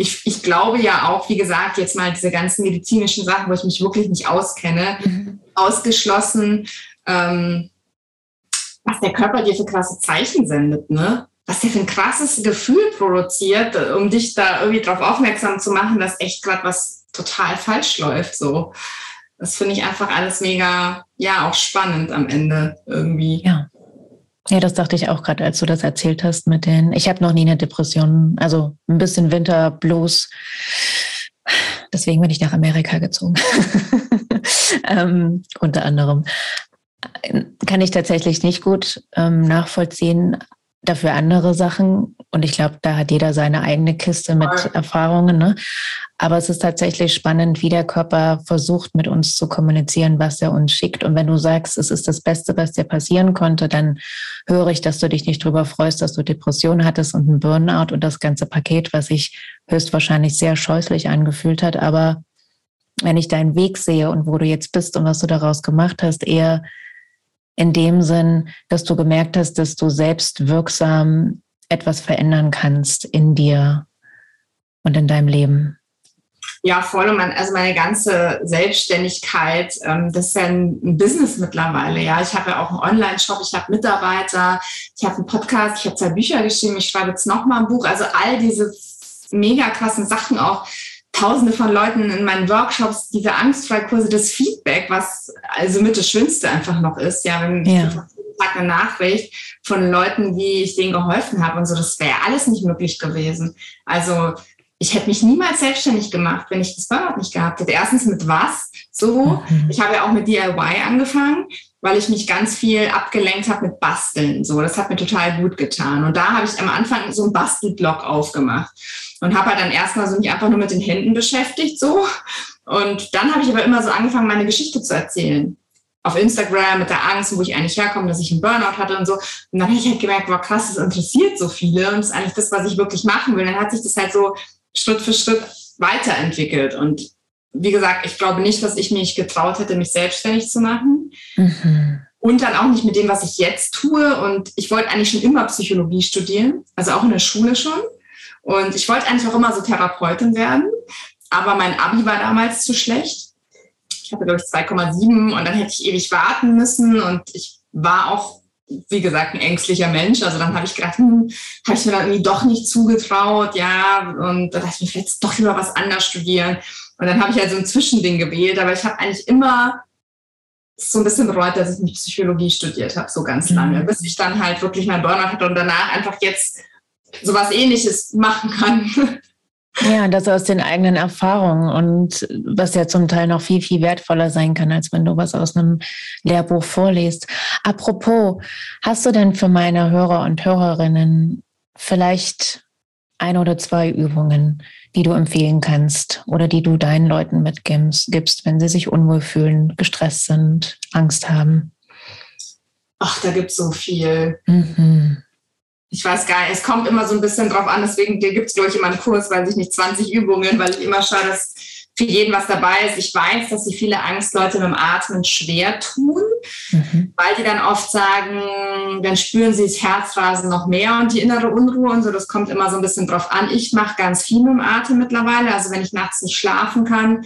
ich, ich glaube ja auch, wie gesagt, jetzt mal diese ganzen medizinischen Sachen, wo ich mich wirklich nicht auskenne, mhm. ausgeschlossen, ähm, was der Körper dir für krasse Zeichen sendet, ne? Was der für ein krasses Gefühl produziert, um dich da irgendwie drauf aufmerksam zu machen, dass echt gerade was total falsch läuft. So, das finde ich einfach alles mega, ja, auch spannend am Ende irgendwie. Ja. Ja, das dachte ich auch gerade, als du das erzählt hast mit den. Ich habe noch nie eine Depression, also ein bisschen Winterblues. Deswegen bin ich nach Amerika gezogen. ähm, unter anderem. Kann ich tatsächlich nicht gut ähm, nachvollziehen. Dafür andere Sachen. Und ich glaube, da hat jeder seine eigene Kiste mit Erfahrungen. Ne? Aber es ist tatsächlich spannend, wie der Körper versucht, mit uns zu kommunizieren, was er uns schickt. Und wenn du sagst, es ist das Beste, was dir passieren konnte, dann höre ich, dass du dich nicht darüber freust, dass du Depressionen hattest und einen Burnout und das ganze Paket, was sich höchstwahrscheinlich sehr scheußlich angefühlt hat. Aber wenn ich deinen Weg sehe und wo du jetzt bist und was du daraus gemacht hast, eher in dem Sinn, dass du gemerkt hast, dass du selbst wirksam etwas verändern kannst in dir und in deinem Leben. Ja, voll. Und also meine ganze Selbstständigkeit, ähm, das ist ja ein, ein Business mittlerweile. Ja, ich habe ja auch einen Online-Shop, ich habe Mitarbeiter, ich habe einen Podcast, ich habe zwei Bücher geschrieben, ich schreibe jetzt nochmal ein Buch. Also all diese mega krassen Sachen auch. Tausende von Leuten in meinen Workshops, diese Angstfreikurse, das Feedback, was also mit das Schönste einfach noch ist, ja, wenn ja. Tag eine Nachricht von Leuten, wie ich denen geholfen habe und so, das wäre alles nicht möglich gewesen. Also ich hätte mich niemals selbstständig gemacht, wenn ich das Burnout nicht gehabt hätte. Erstens mit was? So, mhm. ich habe ja auch mit DIY angefangen, weil ich mich ganz viel abgelenkt habe mit Basteln. So, das hat mir total gut getan. Und da habe ich am Anfang so einen Bastelblog aufgemacht und habe halt dann erstmal so mich einfach nur mit den Händen beschäftigt, so. Und dann habe ich aber immer so angefangen, meine Geschichte zu erzählen. Auf Instagram mit der Angst, wo ich eigentlich herkomme, dass ich einen Burnout hatte und so. Und dann habe ich halt gemerkt, wow, krass, das interessiert so viele und das ist eigentlich das, was ich wirklich machen will. Dann hat sich das halt so Schritt für Schritt weiterentwickelt. Und wie gesagt, ich glaube nicht, dass ich mich getraut hätte, mich selbstständig zu machen. Mhm. Und dann auch nicht mit dem, was ich jetzt tue. Und ich wollte eigentlich schon immer Psychologie studieren, also auch in der Schule schon. Und ich wollte eigentlich auch immer so Therapeutin werden. Aber mein Abi war damals zu schlecht. Ich hatte, glaube ich, 2,7 und dann hätte ich ewig warten müssen. Und ich war auch wie gesagt, ein ängstlicher Mensch. Also dann habe ich gedacht, hm, habe ich mir dann irgendwie doch nicht zugetraut, ja. Und da dachte ich mir, vielleicht doch lieber was anderes studieren. Und dann habe ich halt so ein Zwischending gewählt, aber ich habe eigentlich immer so ein bisschen bereut, dass ich nicht Psychologie studiert habe, so ganz lange, mhm. bis ich dann halt wirklich mein Burnout hatte und danach einfach jetzt sowas ähnliches machen kann. Ja, das aus den eigenen Erfahrungen und was ja zum Teil noch viel, viel wertvoller sein kann, als wenn du was aus einem Lehrbuch vorliest. Apropos, hast du denn für meine Hörer und Hörerinnen vielleicht ein oder zwei Übungen, die du empfehlen kannst oder die du deinen Leuten mitgibst, wenn sie sich unwohl fühlen, gestresst sind, Angst haben? Ach, da gibt es so viel. Mhm ich weiß gar nicht, es kommt immer so ein bisschen drauf an, deswegen gibt es, glaube ich, immer einen Kurs, weil sich nicht 20 Übungen, weil ich immer schaue, dass für jeden was dabei ist. Ich weiß, dass sich viele Angstleute mit dem Atmen schwer tun, mhm. weil die dann oft sagen, dann spüren sie das Herzrasen noch mehr und die innere Unruhe und so. Das kommt immer so ein bisschen drauf an. Ich mache ganz viel mit dem Atem mittlerweile. Also wenn ich nachts nicht schlafen kann,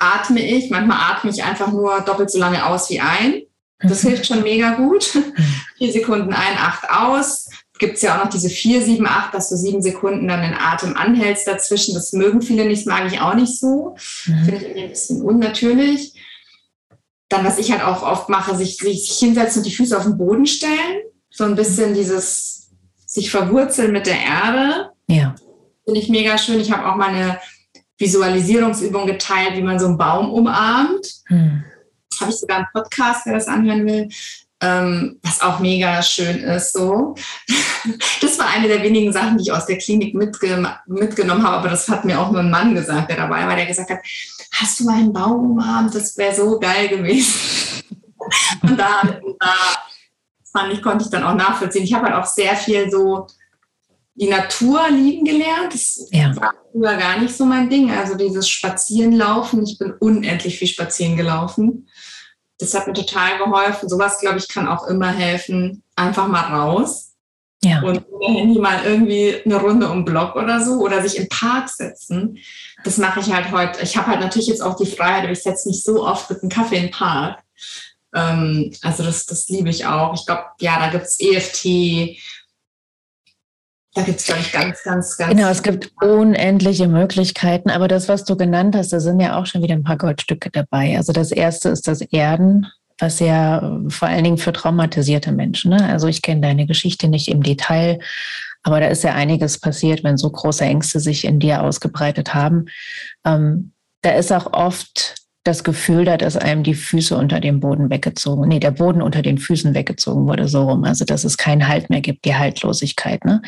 atme ich. Manchmal atme ich einfach nur doppelt so lange aus wie ein. Das mhm. hilft schon mega gut. Mhm. Vier Sekunden ein, acht aus gibt es ja auch noch diese 4, 7, 8, dass du sieben Sekunden dann den Atem anhältst dazwischen. Das mögen viele nicht, mag ich auch nicht so. Mhm. Finde ich irgendwie ein bisschen unnatürlich. Dann, was ich halt auch oft mache, sich, sich hinsetzen und die Füße auf den Boden stellen. So ein bisschen dieses sich verwurzeln mit der Erde. Ja. Finde ich mega schön. Ich habe auch mal eine Visualisierungsübung geteilt, wie man so einen Baum umarmt. Mhm. Habe ich sogar einen Podcast, wer das anhören will ähm, was auch mega schön ist. So, das war eine der wenigen Sachen, die ich aus der Klinik mitge mitgenommen habe, aber das hat mir auch nur ein Mann gesagt, der dabei war, der gesagt hat, hast du mal einen Baum umarmt? Das wäre so geil gewesen. und da, da fand ich, konnte ich dann auch nachvollziehen. Ich habe halt auch sehr viel so die Natur lieben gelernt. Das ja. war früher gar nicht so mein Ding. Also dieses Spazierenlaufen, ich bin unendlich viel spazieren gelaufen das hat mir total geholfen. Sowas, glaube ich, kann auch immer helfen. Einfach mal raus. Ja. Und mit dem Handy mal irgendwie eine Runde um Block oder so oder sich im Park setzen. Das mache ich halt heute. Ich habe halt natürlich jetzt auch die Freiheit, aber ich setze nicht so oft mit einem Kaffee den Park. Ähm, also das, das liebe ich auch. Ich glaube, ja, da gibt es EFT, da gibt es, glaube ich, ganz, ganz, ganz. Genau, es gibt unendliche Möglichkeiten, aber das, was du genannt hast, da sind ja auch schon wieder ein paar Goldstücke dabei. Also das erste ist das Erden, was ja vor allen Dingen für traumatisierte Menschen, ne? also ich kenne deine Geschichte nicht im Detail, aber da ist ja einiges passiert, wenn so große Ängste sich in dir ausgebreitet haben. Ähm, da ist auch oft das Gefühl da, dass einem die Füße unter dem Boden weggezogen, nee, der Boden unter den Füßen weggezogen wurde, so rum. Also, dass es keinen Halt mehr gibt, die Haltlosigkeit. Ne?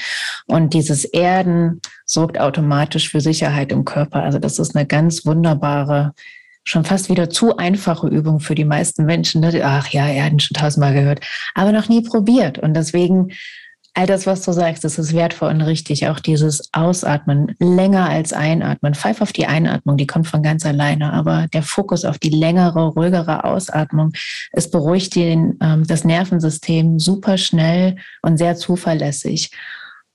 Und dieses Erden sorgt automatisch für Sicherheit im Körper. Also, das ist eine ganz wunderbare, schon fast wieder zu einfache Übung für die meisten Menschen. Ne? Ach ja, Erden schon tausendmal gehört, aber noch nie probiert. Und deswegen all das, was du sagst, das ist wertvoll und richtig. Auch dieses Ausatmen länger als Einatmen. Pfeif auf die Einatmung, die kommt von ganz alleine. Aber der Fokus auf die längere, ruhigere Ausatmung, es beruhigt den, ähm, das Nervensystem super schnell und sehr zuverlässig.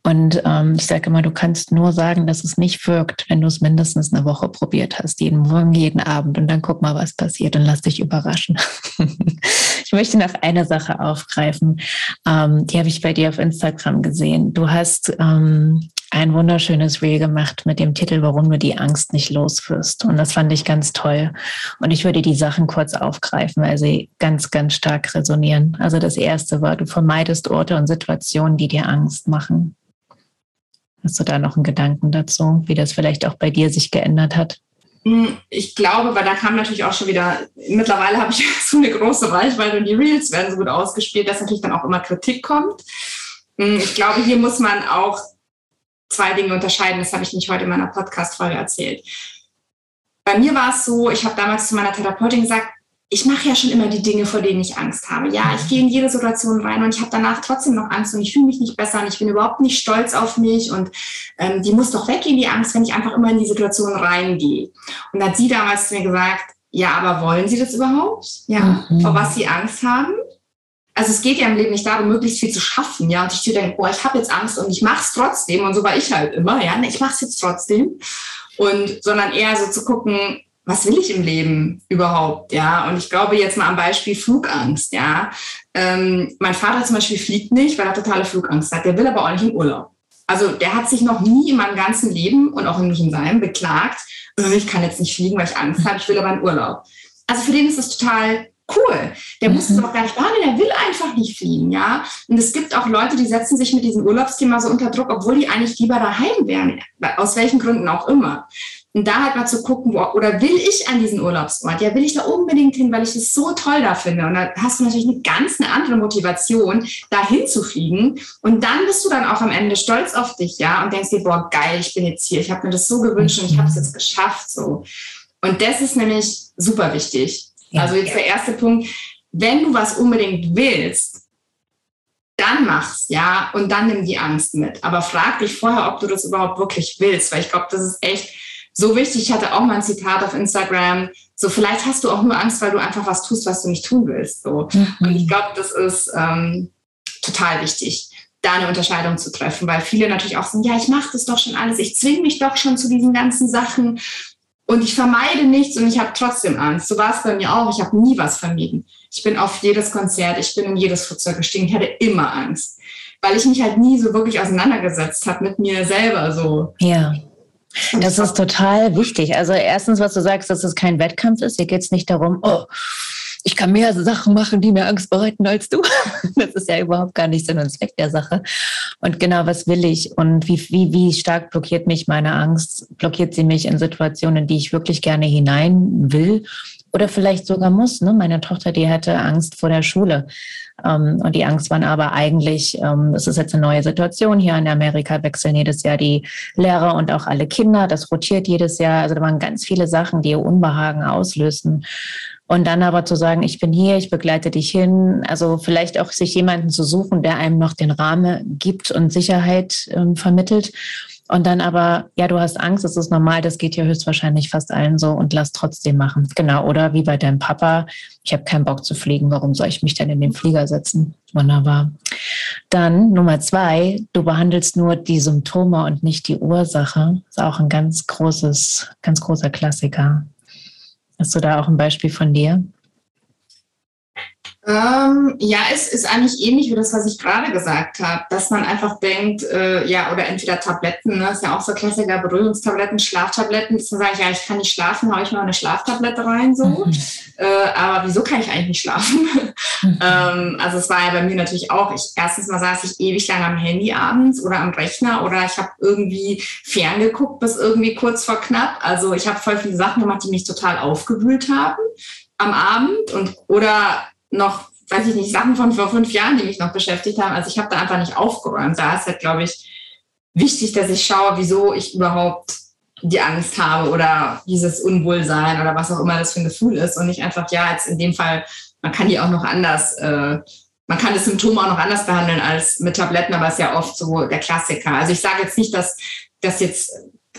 Und ähm, ich sage immer, du kannst nur sagen, dass es nicht wirkt, wenn du es mindestens eine Woche probiert hast, jeden Morgen, jeden Abend. Und dann guck mal, was passiert und lass dich überraschen. ich möchte noch eine Sache aufgreifen. Ähm, die habe ich bei dir auf Instagram gesehen. Du hast ähm, ein wunderschönes Reel gemacht mit dem Titel, warum du die Angst nicht loswirst. Und das fand ich ganz toll. Und ich würde die Sachen kurz aufgreifen, weil sie ganz, ganz stark resonieren. Also das erste war, du vermeidest Orte und Situationen, die dir Angst machen. Hast du da noch einen Gedanken dazu, wie das vielleicht auch bei dir sich geändert hat? Hm, ich glaube, weil da kam natürlich auch schon wieder, mittlerweile habe ich so eine große Reichweite und die Reels werden so gut ausgespielt, dass natürlich dann auch immer Kritik kommt. Hm, ich glaube, hier muss man auch zwei Dinge unterscheiden. Das habe ich nicht heute in meiner Podcast-Folge erzählt. Bei mir war es so, ich habe damals zu meiner Therapeutin gesagt, ich mache ja schon immer die Dinge, vor denen ich Angst habe. Ja, ich gehe in jede Situation rein und ich habe danach trotzdem noch Angst und ich fühle mich nicht besser und ich bin überhaupt nicht stolz auf mich und ähm, die muss doch weggehen, die Angst, wenn ich einfach immer in die Situation reingehe. Und da hat sie damals zu mir gesagt, ja, aber wollen Sie das überhaupt? Ja, mhm. vor was Sie Angst haben? Also es geht ja im Leben nicht darum, möglichst viel zu schaffen, ja. Und ich denke, boah, ich habe jetzt Angst und ich mache es trotzdem. Und so war ich halt immer, ja. Ich mache es jetzt trotzdem. Und sondern eher so zu gucken, was will ich im Leben überhaupt, ja? Und ich glaube jetzt mal am Beispiel Flugangst, ja. Ähm, mein Vater zum Beispiel fliegt nicht, weil er totale Flugangst hat. Der will aber auch nicht in Urlaub. Also der hat sich noch nie in meinem ganzen Leben und auch nicht in seinem beklagt, äh, ich kann jetzt nicht fliegen, weil ich Angst habe, ich will aber in Urlaub. Also für den ist das total cool. Der mhm. muss es auch gar nicht behandeln, der will einfach nicht fliegen, ja. Und es gibt auch Leute, die setzen sich mit diesem Urlaubsthema so unter Druck, obwohl die eigentlich lieber daheim wären, aus welchen Gründen auch immer. Und da halt mal zu gucken, wo, oder will ich an diesen Urlaubsort? Ja, will ich da unbedingt hin, weil ich es so toll da finde. Und da hast du natürlich eine ganz eine andere Motivation, da hinzufliegen. Und dann bist du dann auch am Ende stolz auf dich, ja, und denkst dir, boah, geil, ich bin jetzt hier. Ich habe mir das so gewünscht und ich habe es jetzt geschafft, so. Und das ist nämlich super wichtig. Ja. Also jetzt der erste Punkt. Wenn du was unbedingt willst, dann mach's, ja, und dann nimm die Angst mit. Aber frag dich vorher, ob du das überhaupt wirklich willst, weil ich glaube, das ist echt so wichtig. Ich hatte auch mal ein Zitat auf Instagram. So, vielleicht hast du auch nur Angst, weil du einfach was tust, was du nicht tun willst. So. Mhm. Und ich glaube, das ist ähm, total wichtig, da eine Unterscheidung zu treffen, weil viele natürlich auch sagen, ja, ich mache das doch schon alles, ich zwinge mich doch schon zu diesen ganzen Sachen und ich vermeide nichts und ich habe trotzdem Angst. So war es bei mir auch. Ich habe nie was vermieden. Ich bin auf jedes Konzert, ich bin in jedes Flugzeug gestiegen. Ich hatte immer Angst, weil ich mich halt nie so wirklich auseinandergesetzt habe mit mir selber. So. Ja. Das ist total wichtig. Also erstens, was du sagst, dass es kein Wettkampf ist. Hier geht es nicht darum, oh, ich kann mehr Sachen machen, die mir Angst bereiten als du. Das ist ja überhaupt gar nicht Sinn und Zweck der Sache. Und genau, was will ich und wie, wie, wie stark blockiert mich meine Angst? Blockiert sie mich in Situationen, in die ich wirklich gerne hinein will oder vielleicht sogar muss? Ne? Meine Tochter, die hatte Angst vor der Schule. Ähm, und die Angst waren aber eigentlich, ähm, es ist jetzt eine neue Situation. Hier in Amerika wechseln jedes Jahr die Lehrer und auch alle Kinder. Das rotiert jedes Jahr. Also da waren ganz viele Sachen, die Unbehagen auslösen. Und dann aber zu sagen, ich bin hier, ich begleite dich hin. Also vielleicht auch sich jemanden zu suchen, der einem noch den Rahmen gibt und Sicherheit ähm, vermittelt. Und dann aber, ja, du hast Angst, das ist normal, das geht ja höchstwahrscheinlich fast allen so und lass trotzdem machen. Genau, oder wie bei deinem Papa, ich habe keinen Bock zu fliegen, warum soll ich mich denn in den Flieger setzen? Wunderbar. Dann Nummer zwei, du behandelst nur die Symptome und nicht die Ursache. Das ist auch ein ganz großes, ganz großer Klassiker. Hast du da auch ein Beispiel von dir? Ähm, ja, es ist eigentlich ähnlich wie das, was ich gerade gesagt habe, dass man einfach denkt, äh, ja, oder entweder Tabletten, ne, ist ja auch so Klassiker, Beruhigungstabletten, Schlaftabletten, dass man sagt, ja, ich kann nicht schlafen, haue ich mal eine Schlaftablette rein, so. Mhm. Äh, aber wieso kann ich eigentlich nicht schlafen? Mhm. ähm, also es war ja bei mir natürlich auch, ich, erstens mal saß ich ewig lang am Handy abends oder am Rechner oder ich habe irgendwie ferngeguckt bis irgendwie kurz vor knapp. Also ich habe voll viele Sachen gemacht, die mich total aufgewühlt haben am Abend und oder noch, weiß ich nicht, Sachen von vor fünf Jahren, die mich noch beschäftigt haben. Also ich habe da einfach nicht aufgeräumt. Da ist halt, glaube ich, wichtig, dass ich schaue, wieso ich überhaupt die Angst habe oder dieses Unwohlsein oder was auch immer das für ein Gefühl ist und nicht einfach, ja, jetzt in dem Fall, man kann die auch noch anders, äh, man kann das Symptom auch noch anders behandeln als mit Tabletten, aber es ist ja oft so der Klassiker. Also ich sage jetzt nicht, dass das jetzt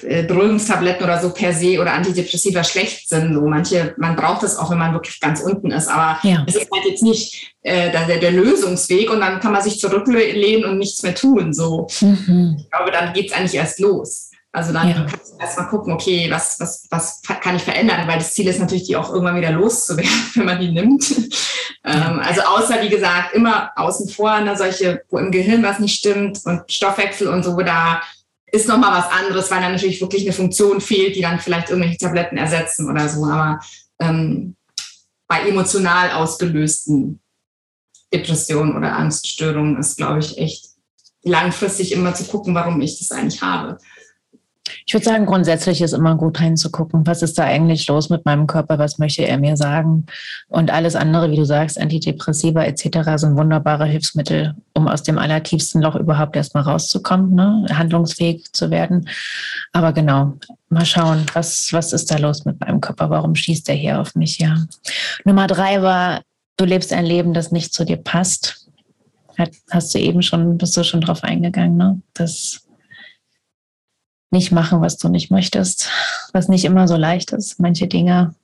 äh, Beruhigungstabletten oder so per se oder Antidepressiva schlecht sind. So manche, man braucht das auch, wenn man wirklich ganz unten ist. Aber ja. es ist halt jetzt nicht äh, der, der, Lösungsweg und dann kann man sich zurücklehnen und nichts mehr tun. So, mhm. ich glaube, dann geht es eigentlich erst los. Also dann ja. kannst du erstmal gucken, okay, was, was, was kann ich verändern? Weil das Ziel ist natürlich, die auch irgendwann wieder loszuwerden, wenn man die nimmt. ähm, also außer, wie gesagt, immer außen vor, ne, solche, wo im Gehirn was nicht stimmt und Stoffwechsel und so, da ist nochmal was anderes, weil dann natürlich wirklich eine Funktion fehlt, die dann vielleicht irgendwelche Tabletten ersetzen oder so. Aber ähm, bei emotional ausgelösten Depressionen oder Angststörungen ist, glaube ich, echt langfristig immer zu gucken, warum ich das eigentlich habe. Ich würde sagen, grundsätzlich ist immer gut hinzugucken, was ist da eigentlich los mit meinem Körper, was möchte er mir sagen. Und alles andere, wie du sagst, Antidepressiva etc. sind wunderbare Hilfsmittel, um aus dem allertiefsten Loch überhaupt erstmal rauszukommen, ne? handlungsfähig zu werden. Aber genau, mal schauen, was, was ist da los mit meinem Körper, warum schießt er hier auf mich, ja. Nummer drei war, du lebst ein Leben, das nicht zu dir passt. Hast du eben schon, bist du schon drauf eingegangen, ne? Das nicht machen, was du nicht möchtest, was nicht immer so leicht ist, manche Dinge.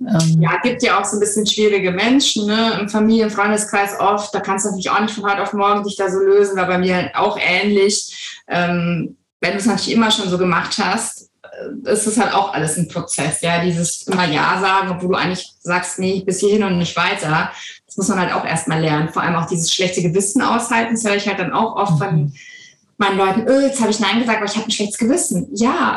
Ähm ja, gibt ja auch so ein bisschen schwierige Menschen ne? im Familien-, Freundeskreis oft. Da kannst du natürlich auch nicht von heute auf morgen dich da so lösen, war bei mir halt auch ähnlich. Ähm, wenn du es natürlich immer schon so gemacht hast, äh, ist es halt auch alles ein Prozess. Ja, dieses immer Ja sagen, obwohl du eigentlich sagst, nee, bis hierhin und nicht weiter. Das muss man halt auch erstmal lernen. Vor allem auch dieses schlechte Gewissen aushalten. Das höre ich halt dann auch oft von mhm meinen Leuten, öh, jetzt habe ich Nein gesagt, aber ich habe ein schlechtes Gewissen. Ja,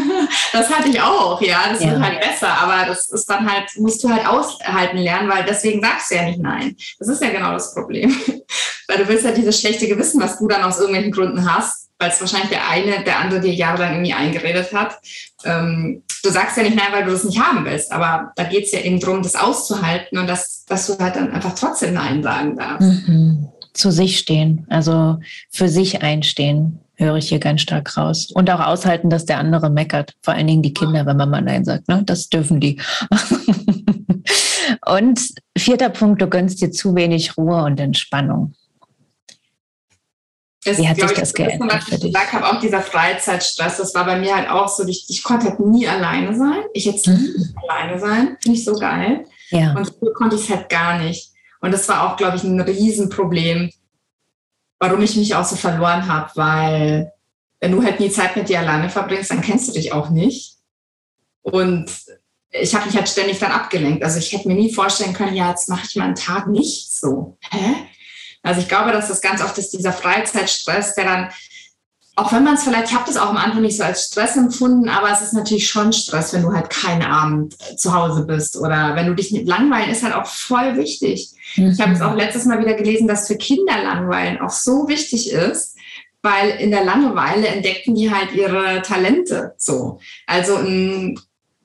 das hatte ich auch, ja, das ja. wird halt besser, aber das ist dann halt, musst du halt aushalten lernen, weil deswegen sagst du ja nicht Nein. Das ist ja genau das Problem. weil du willst ja dieses schlechte Gewissen, was du dann aus irgendwelchen Gründen hast, weil es wahrscheinlich der eine, der andere dir jahrelang irgendwie eingeredet hat. Ähm, du sagst ja nicht Nein, weil du das nicht haben willst, aber da geht es ja eben darum, das auszuhalten und dass, dass du halt dann einfach trotzdem Nein sagen darfst. Mhm zu sich stehen, also für sich einstehen, höre ich hier ganz stark raus. Und auch aushalten, dass der andere meckert. Vor allen Dingen die Kinder, wenn man mal Nein sagt. Ne? Das dürfen die. und vierter Punkt, du gönnst dir zu wenig Ruhe und Entspannung. Das, Wie hat sich das geändert was ich gesagt habe, auch dieser Freizeitstress, das war bei mir halt auch so, ich, ich konnte halt nie alleine sein. Ich jetzt mhm. nicht alleine sein, finde ich so geil. Ja. Und so konnte ich es halt gar nicht. Und das war auch, glaube ich, ein Riesenproblem, warum ich mich auch so verloren habe, weil wenn du halt nie Zeit mit dir alleine verbringst, dann kennst du dich auch nicht. Und ich habe mich halt ständig dann abgelenkt. Also ich hätte mir nie vorstellen können, ja, jetzt mache ich mal einen Tag nicht so. Hä? Also ich glaube, dass das ganz oft ist dieser Freizeitstress, der dann, auch wenn man es vielleicht, ich habe das auch am Anfang nicht so als Stress empfunden, aber es ist natürlich schon Stress, wenn du halt keinen Abend zu Hause bist oder wenn du dich nicht langweilen, ist halt auch voll wichtig. Mhm. Ich habe es auch letztes Mal wieder gelesen, dass für Kinder langweilen auch so wichtig ist, weil in der Langeweile entdecken die halt ihre Talente so. Also ein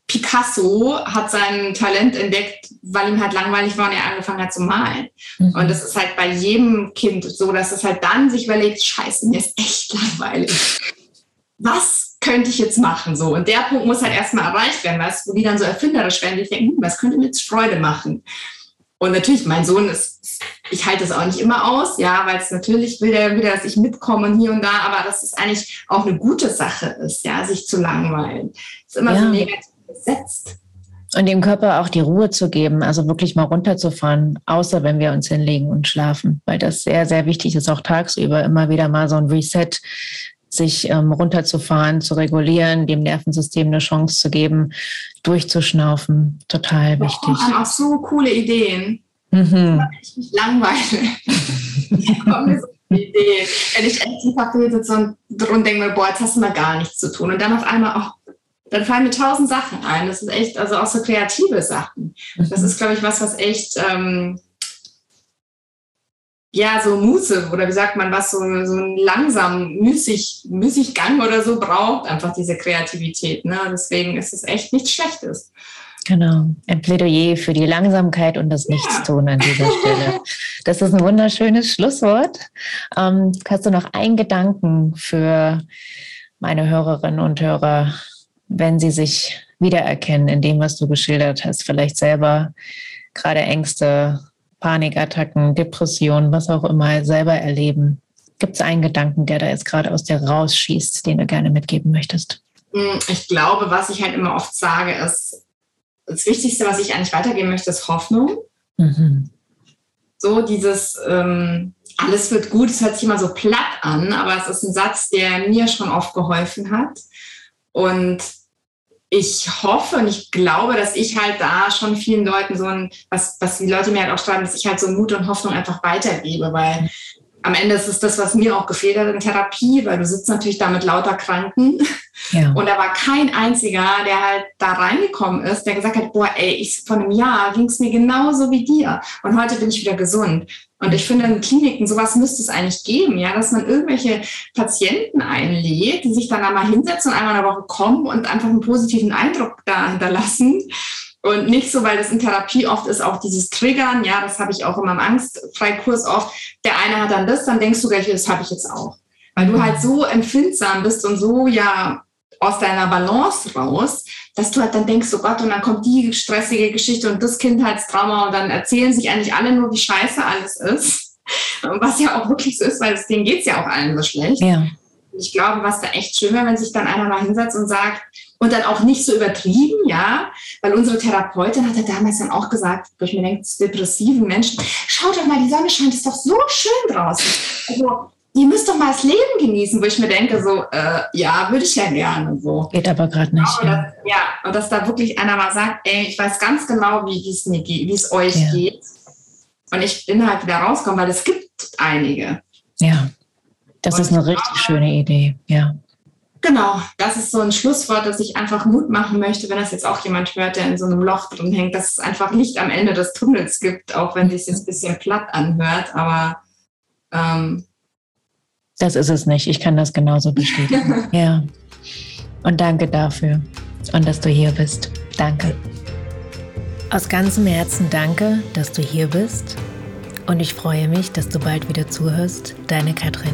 Picasso hat sein Talent entdeckt, weil ihm halt langweilig war und er angefangen hat zu malen. Mhm. Und das ist halt bei jedem Kind so, dass es halt dann sich überlegt, scheiße, mir ist echt langweilig. Was könnte ich jetzt machen? So. Und der Punkt muss halt erstmal erreicht werden, weißt, wo die dann so erfinderisch werden, die denken, hm, was könnte mir jetzt Freude machen? Und natürlich, mein Sohn ist, ich halte es auch nicht immer aus, ja, weil es natürlich will er wieder, dass ich mitkomme hier und da, aber dass es eigentlich auch eine gute Sache ist, ja, sich zu langweilen. Das ist immer ja. so negativ besetzt. Und dem Körper auch die Ruhe zu geben, also wirklich mal runterzufahren, außer wenn wir uns hinlegen und schlafen, weil das sehr, sehr wichtig ist, auch tagsüber immer wieder mal so ein Reset, sich ähm, runterzufahren, zu regulieren, dem Nervensystem eine Chance zu geben, durchzuschnaufen. Total wichtig. Oh, auch so coole Ideen. Mhm. Ich mich langweile. kommen so Ideen. Wenn ich echt im Café sitze und, und denke mir, boah, jetzt hast du mal gar nichts zu tun. Und dann auf einmal, oh, dann fallen mir tausend Sachen ein. Das ist echt, also auch so kreative Sachen. Das ist, glaube ich, was, was echt, ähm, ja, so Muße oder wie sagt man, was so, so einen langsam, müßig, müßig Gang oder so braucht, einfach diese Kreativität. Ne? Deswegen ist es echt nichts Schlechtes. Genau, ein Plädoyer für die Langsamkeit und das Nichtstun an dieser Stelle. Das ist ein wunderschönes Schlusswort. Ähm, hast du noch einen Gedanken für meine Hörerinnen und Hörer, wenn sie sich wiedererkennen in dem, was du geschildert hast, vielleicht selber gerade Ängste, Panikattacken, Depressionen, was auch immer selber erleben. Gibt es einen Gedanken, der da jetzt gerade aus dir rausschießt, den du gerne mitgeben möchtest? Hm, ich glaube, was ich halt immer oft sage, ist, das Wichtigste, was ich eigentlich weitergeben möchte, ist Hoffnung. Mhm. So dieses, ähm, alles wird gut, es hört sich immer so platt an, aber es ist ein Satz, der mir schon oft geholfen hat. Und ich hoffe und ich glaube, dass ich halt da schon vielen Leuten so ein, was, was die Leute mir halt auch schreiben, dass ich halt so Mut und Hoffnung einfach weitergebe, weil am Ende ist es das, was mir auch gefehlt hat in Therapie, weil du sitzt natürlich da mit lauter Kranken. Ja. Und da war kein einziger, der halt da reingekommen ist, der gesagt hat, boah, ey, ich, vor einem Jahr ging es mir genauso wie dir. Und heute bin ich wieder gesund. Und ich finde, in Kliniken, sowas müsste es eigentlich geben, ja, dass man irgendwelche Patienten einlädt, die sich dann einmal hinsetzen und einmal in der Woche kommen und einfach einen positiven Eindruck da hinterlassen. Und nicht so, weil das in Therapie oft ist, auch dieses Triggern, ja, das habe ich auch in meinem Angstfreikurs oft. Der eine hat dann das, dann denkst du gleich, das habe ich jetzt auch. Weil du halt so empfindsam bist und so, ja, aus deiner Balance raus, dass du halt dann denkst, oh Gott, und dann kommt die stressige Geschichte und das Kindheitstrauma und dann erzählen sich eigentlich alle nur, wie scheiße alles ist. Was ja auch wirklich so ist, weil denen geht es ja auch allen so schlecht. Ja. Ich glaube, was da echt schön wäre, wenn sich dann einer mal hinsetzt und sagt, und dann auch nicht so übertrieben, ja, weil unsere Therapeutin hatte damals dann auch gesagt, wo ich mir denke, depressiven Menschen, schaut doch mal, die Sonne scheint, ist doch so schön draußen. Also ihr müsst doch mal das Leben genießen, wo ich mir denke, so, äh, ja, würde ich ja gerne so. Geht aber gerade nicht. Aber ja. Dass, ja, und dass da wirklich einer mal sagt, ey, ich weiß ganz genau, wie es mir geht, wie es euch ja. geht. Und ich bin halt wieder rausgekommen, weil es gibt einige. Ja, das und ist eine richtig glaube, schöne Idee, ja. Genau, das ist so ein Schlusswort, dass ich einfach Mut machen möchte, wenn das jetzt auch jemand hört, der in so einem Loch drin hängt, dass es einfach Licht am Ende des Tunnels gibt, auch wenn es sich jetzt ein bisschen platt anhört, aber ähm, das ist es nicht. Ich kann das genauso bestätigen. ja. Und danke dafür und dass du hier bist. Danke. Aus ganzem Herzen danke, dass du hier bist. Und ich freue mich, dass du bald wieder zuhörst. Deine Katrin.